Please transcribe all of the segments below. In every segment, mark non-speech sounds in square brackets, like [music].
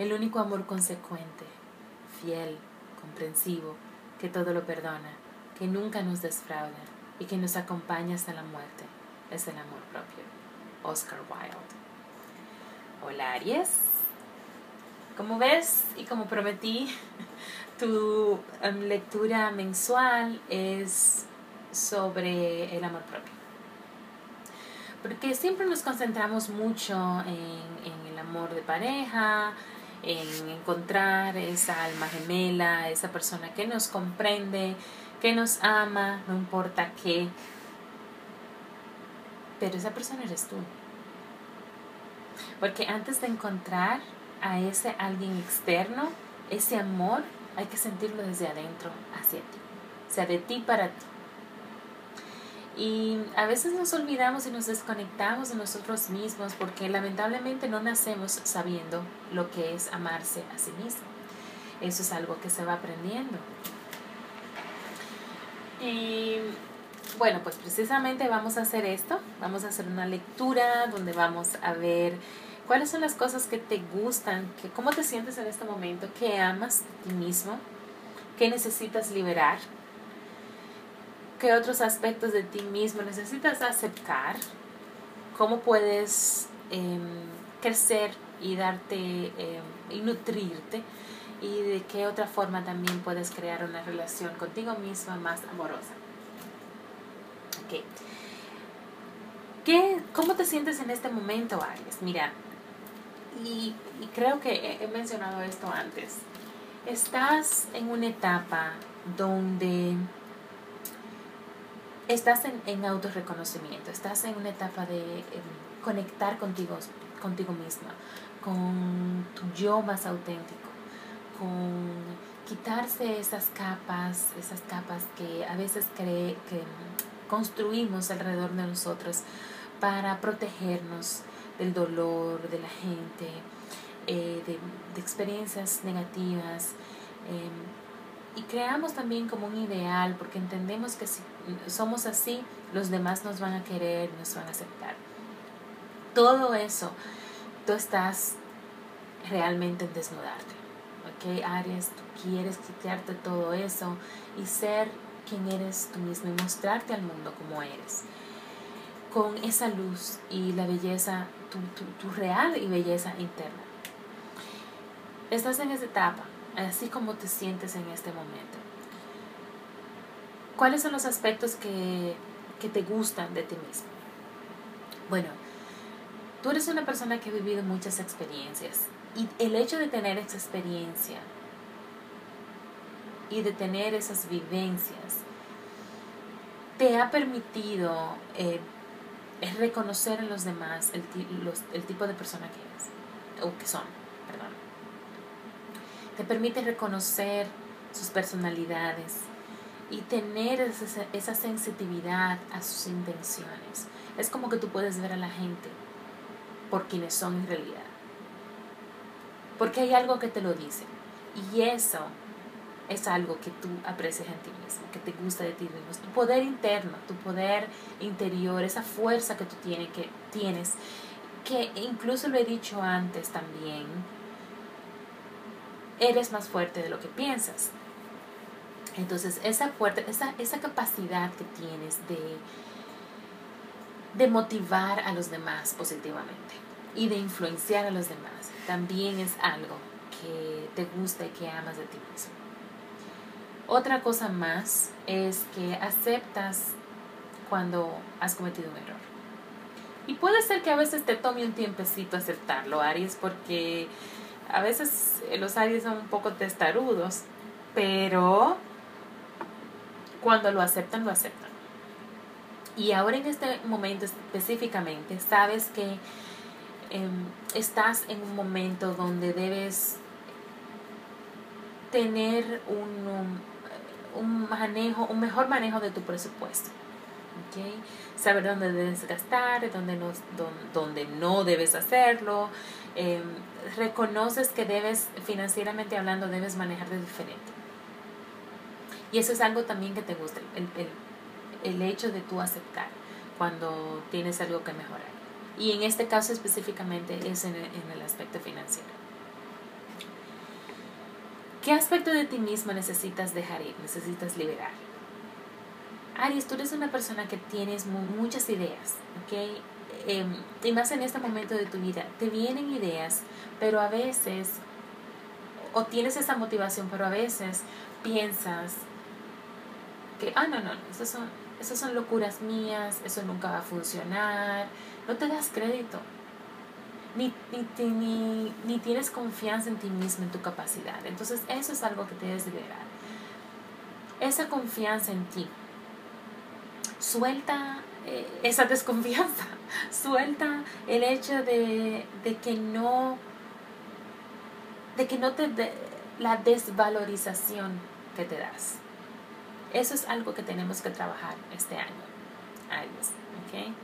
El único amor consecuente, fiel, comprensivo, que todo lo perdona, que nunca nos defrauda y que nos acompaña hasta la muerte, es el amor propio. Oscar Wilde. Hola Aries. Como ves y como prometí, [laughs] tu em, lectura mensual es sobre el amor propio. Porque siempre nos concentramos mucho en el amor de pareja, en encontrar esa alma gemela, esa persona que nos comprende, que nos ama, no importa qué. Pero esa persona eres tú. Porque antes de encontrar a ese alguien externo, ese amor, hay que sentirlo desde adentro hacia ti. O sea, de ti para ti. Y a veces nos olvidamos y nos desconectamos de nosotros mismos porque lamentablemente no nacemos sabiendo lo que es amarse a sí mismo. Eso es algo que se va aprendiendo. Y bueno, pues precisamente vamos a hacer esto. Vamos a hacer una lectura donde vamos a ver cuáles son las cosas que te gustan, que, cómo te sientes en este momento, qué amas de ti mismo, qué necesitas liberar qué otros aspectos de ti mismo necesitas aceptar, cómo puedes em, crecer y darte em, y nutrirte y de qué otra forma también puedes crear una relación contigo misma más amorosa. Okay. ¿Qué, ¿Cómo te sientes en este momento, Aries? Mira, y, y creo que he mencionado esto antes. Estás en una etapa donde estás en, en autorreconocimiento, estás en una etapa de em, conectar contigo, contigo misma, con tu yo más auténtico, con quitarse esas capas, esas capas que a veces cree, que construimos alrededor de nosotros para protegernos del dolor de la gente, eh, de, experiencias negativas. Eh, y creamos también como un ideal, porque entendemos que si somos así, los demás nos van a querer, nos van a aceptar. Todo eso, tú estás realmente en desnudarte. ¿Ok, Aries? Tú quieres quitarte todo eso y ser quien eres tú mismo y mostrarte al mundo como eres. Con esa luz y la belleza, tu, tu, tu real y belleza interna. Estás en esa etapa así como te sientes en este momento. ¿Cuáles son los aspectos que, que te gustan de ti mismo? Bueno, tú eres una persona que ha vivido muchas experiencias y el hecho de tener esa experiencia y de tener esas vivencias te ha permitido eh, reconocer en los demás el, el tipo de persona que eres o que son, perdón te permite reconocer sus personalidades y tener esa, esa sensitividad a sus intenciones. Es como que tú puedes ver a la gente por quienes son en realidad. Porque hay algo que te lo dice. Y eso es algo que tú aprecias en ti mismo, que te gusta de ti mismo. Tu poder interno, tu poder interior, esa fuerza que tú tienes, que, tienes, que incluso lo he dicho antes también, eres más fuerte de lo que piensas. Entonces, esa, fuerte, esa, esa capacidad que tienes de, de motivar a los demás positivamente y de influenciar a los demás también es algo que te gusta y que amas de ti mismo. Otra cosa más es que aceptas cuando has cometido un error. Y puede ser que a veces te tome un tiempecito aceptarlo, Aries, porque a veces los Aries son un poco testarudos, pero cuando lo aceptan, lo aceptan. Y ahora en este momento específicamente, sabes que em, estás en un momento donde debes tener un, un, manejo, un mejor manejo de tu presupuesto. ¿Okay? Saber dónde debes gastar, dónde no, dónde, no debes hacerlo. Em, reconoces que debes, financieramente hablando, debes manejar de diferente. Y eso es algo también que te gusta, el, el, el hecho de tú aceptar cuando tienes algo que mejorar. Y en este caso específicamente es en en el aspecto financiero. ¿Qué aspecto de ti mismo necesitas dejar ir, necesitas liberar? Aries, tú eres una persona que tienes muchas ideas, ¿ok? Em, y más en este momento de tu vida, te vienen ideas, pero a veces, o tienes esa motivación, pero a veces piensas que, ah, no, no, esas son, esas son locuras mías, eso nunca va a funcionar, no te das crédito ni, ni, ni, tienes confianza en ti mismo, en tu capacidad. Entonces eso es algo que debes liberar. Esa confianza en ti. Suelta eh, esa desconfianza. [laughs] Suelta el hecho de, de que no de que no te la desvalorización que te das. Eso es algo que tenemos que trabajar este año. ¿okay?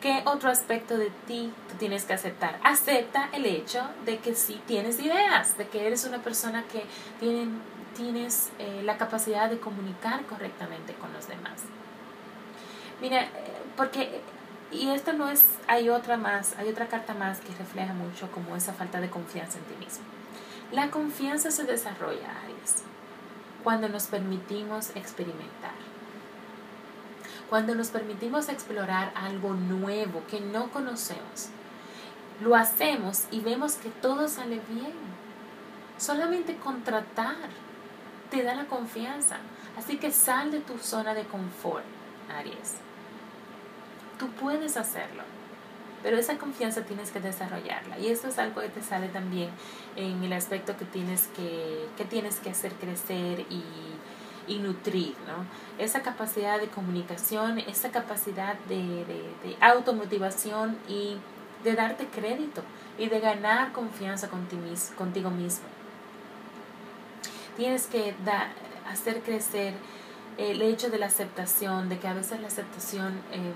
¿Qué otro aspecto de ti tú tienes que aceptar? Acepta el hecho de que sí tienes ideas, de que eres una persona que tiene, tienes eh, la capacidad de comunicar correctamente con los demás. Mira, eh, porque, y esto no es, hay otra más, hay otra carta más que refleja mucho como esa falta de confianza en ti mismo. La confianza se desarrolla, Aries, cuando nos permitimos experimentar cuando nos permitimos explorar algo nuevo que no conocemos. Lo hacemos y vemos que todo sale bien. Solamente contratar te da la confianza. Así que sal de tu zona de confort, Aries. Tú puedes hacerlo, pero esa confianza tienes que desarrollarla. Y eso es algo que te sale también en el aspecto que tienes que, que, tienes que hacer crecer y y nutrir, ¿no? Esa capacidad de comunicación, esa capacidad de, de, automotivación y de darte crédito y de ganar confianza contigo mismo. Tienes que hacer crecer el hecho de la aceptación, de que a veces la aceptación, eh,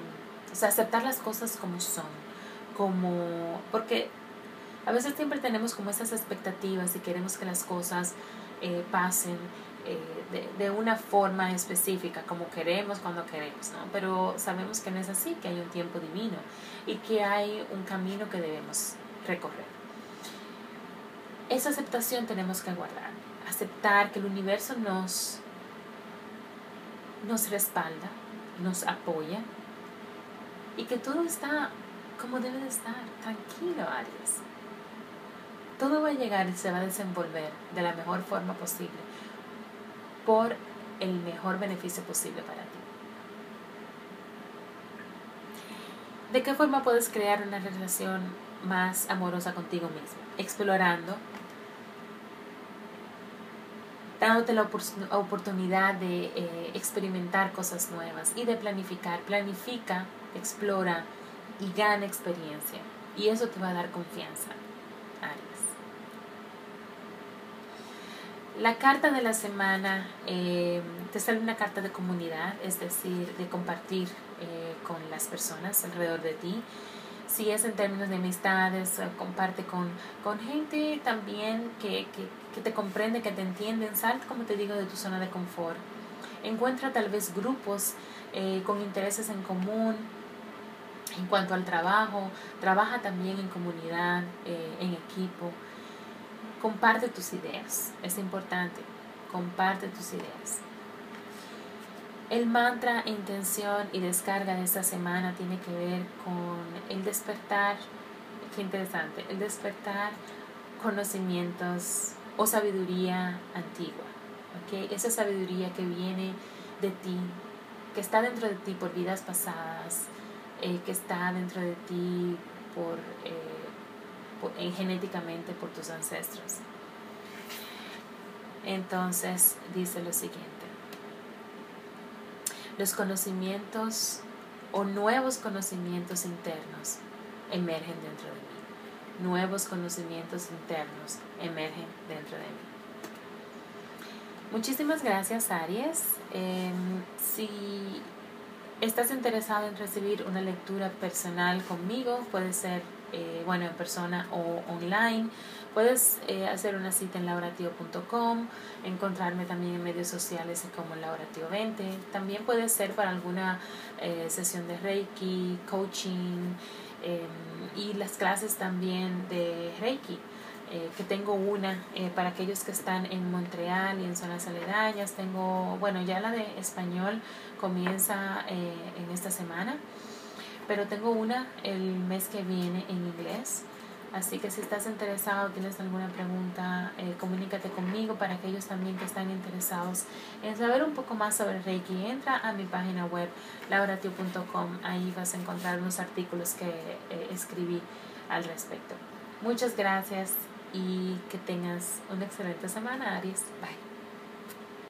o sea, aceptar las cosas como son, como, porque a veces siempre tenemos como esas expectativas y queremos que las cosas eh, pasen eh, de, de, una forma específica, como queremos, cuando queremos, ¿no? Pero sabemos que no es así, que hay un tiempo divino y que hay un camino que debemos recorrer. Esa aceptación tenemos que guardar, aceptar que el universo nos, nos respalda, nos apoya y que todo está como debe de estar, tranquilo, Aries. Todo va a llegar y se va a desenvolver de la mejor forma posible por el mejor beneficio posible para ti. ¿De qué forma puedes crear una relación más amorosa contigo mismo? Explorando, dándote la oportunidad de eh, experimentar cosas nuevas y de planificar. Planifica, explora y gana experiencia. Y eso te va a dar confianza. La carta de la semana eh, te sale una carta de comunidad, es decir, de compartir eh, con las personas alrededor de ti. Si es en términos de amistades, eh, comparte con, con gente también que, que, que, te comprende, que te entienden. Sal, como te digo, de tu zona de confort. Encuentra tal vez grupos con intereses en común. En cuanto al trabajo, trabaja también en comunidad, en equipo comparte tus ideas, es importante, comparte tus ideas. El mantra, intención y descarga de esta semana tiene que ver con el despertar, qué interesante, el despertar conocimientos o sabiduría antigua, ¿okay? esa sabiduría que viene de ti, que está dentro de ti por vidas pasadas, eh, que está dentro de ti por... Eh, genéticamente por tus ancestros. Entonces dice lo siguiente, los conocimientos o nuevos conocimientos internos emergen dentro de mí. Nuevos conocimientos internos emergen dentro de mí. Muchísimas gracias, Aries. Em, si estás interesado en recibir una lectura personal conmigo, puede ser eh, bueno en persona o online. Puedes eh, hacer una cita en lauratio.com, encontrarme también en medios sociales como lauratio20. También puede ser para alguna eh, sesión de Reiki, coaching em, y las clases también de Reiki. Eh, que tengo una eh, para aquellos que están en Montreal y en zonas aledañas. Tengo, bueno, ya la de español comienza eh, en esta semana, pero tengo una el mes que viene en inglés. Así que si estás interesado, tienes alguna pregunta, comunícate conmigo para aquellos también que están interesados en saber un poco más sobre Reiki. Entra a mi página web lauratio.com, ahí vas a encontrar unos artículos que escribí al respecto. Muchas gracias y que tengas una excelente semana, Aries. Bye.